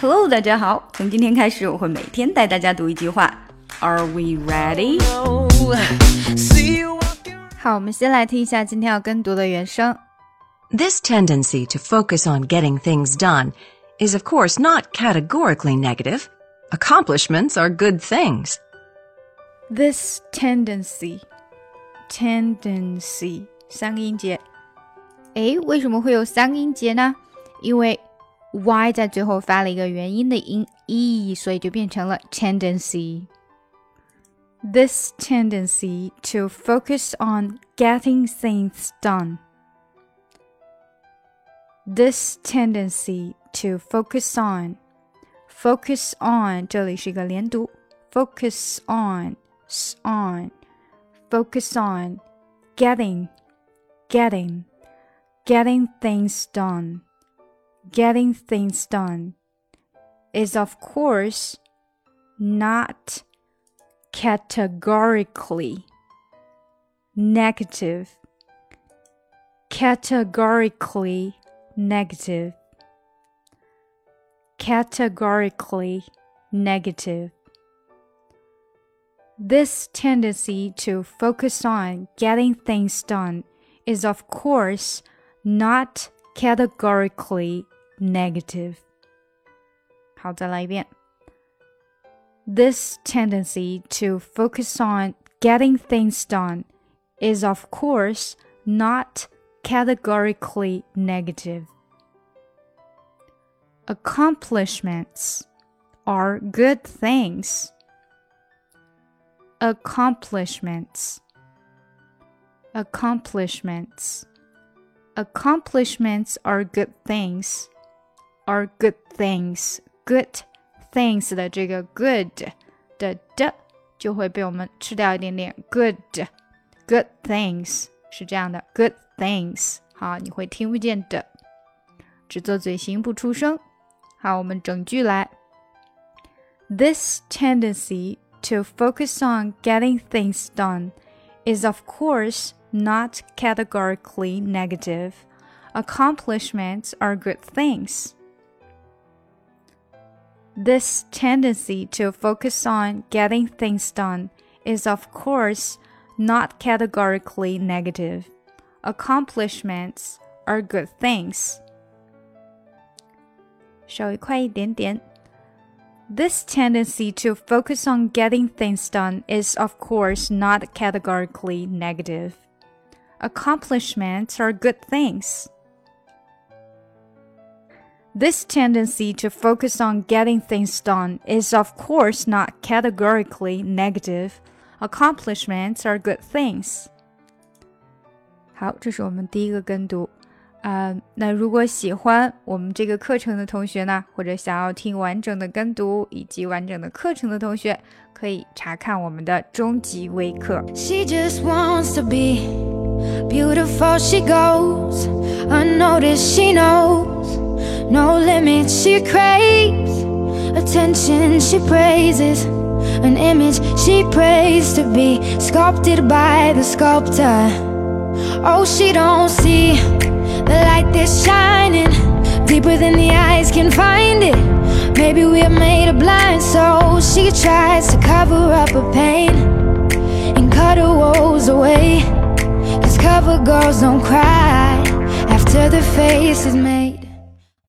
Hello，大家好。从今天开始，我会每天带大家读一句话。Are we ready？好，我们先来听一下今天要跟读的原声。This tendency to focus on getting things done is, of course, not categorically negative. Accomplishments are good things. This tendency, tendency 三个音节。诶，为什么会有三个音节呢？因为 y 在最后发了一个元音的音 e，所以就变成了 tendency。This tendency to focus on getting things done. This tendency to focus on, focus on 这里是一个连读，focus on, on, focus on, getting, getting, getting things done getting things done is, of course, not categorically negative. Categorically negative. Categorically negative. This tendency to focus on getting things done is, of course, not categorically negative. 好，再来一遍。This tendency to focus on getting things done is, of course, not categorically negative. Accomplishments are good things. Accomplishments. Accomplishments. Accomplishments are good things. Are good things. Good things 的这个 good 的的就会被我们吃掉一点点。Good, good things 是这样的。Good things 好，你会听不见的，只做嘴型不出声。好，我们整句来。This tendency to focus on getting things done is, of course, not categorically negative. Accomplishments are good things. This tendency to focus on getting things done is, of course, not categorically negative. Accomplishments are good things. 稍微快一点点。this tendency to focus on getting things done is, of course, not categorically negative. Accomplishments are good things. This tendency to focus on getting things done is, of course, not categorically negative. Accomplishments are good things. 好，这是我们第一个跟读。啊，那如果喜欢我们这个课程的同学呢，或者想要听完整的跟读以及完整的课程的同学，可以查看我们的中级微课。She just wants to be beautiful. She goes unnoticed. She knows no limits. She craves attention. She praises an image. She prays to be sculpted by the sculptor. Oh, she don't see. The light that's shining deeper than the eyes can find it. Maybe we're made of blind souls. She tries to cover up her pain and cut her woes away. Cover girls don't cry after the face is made.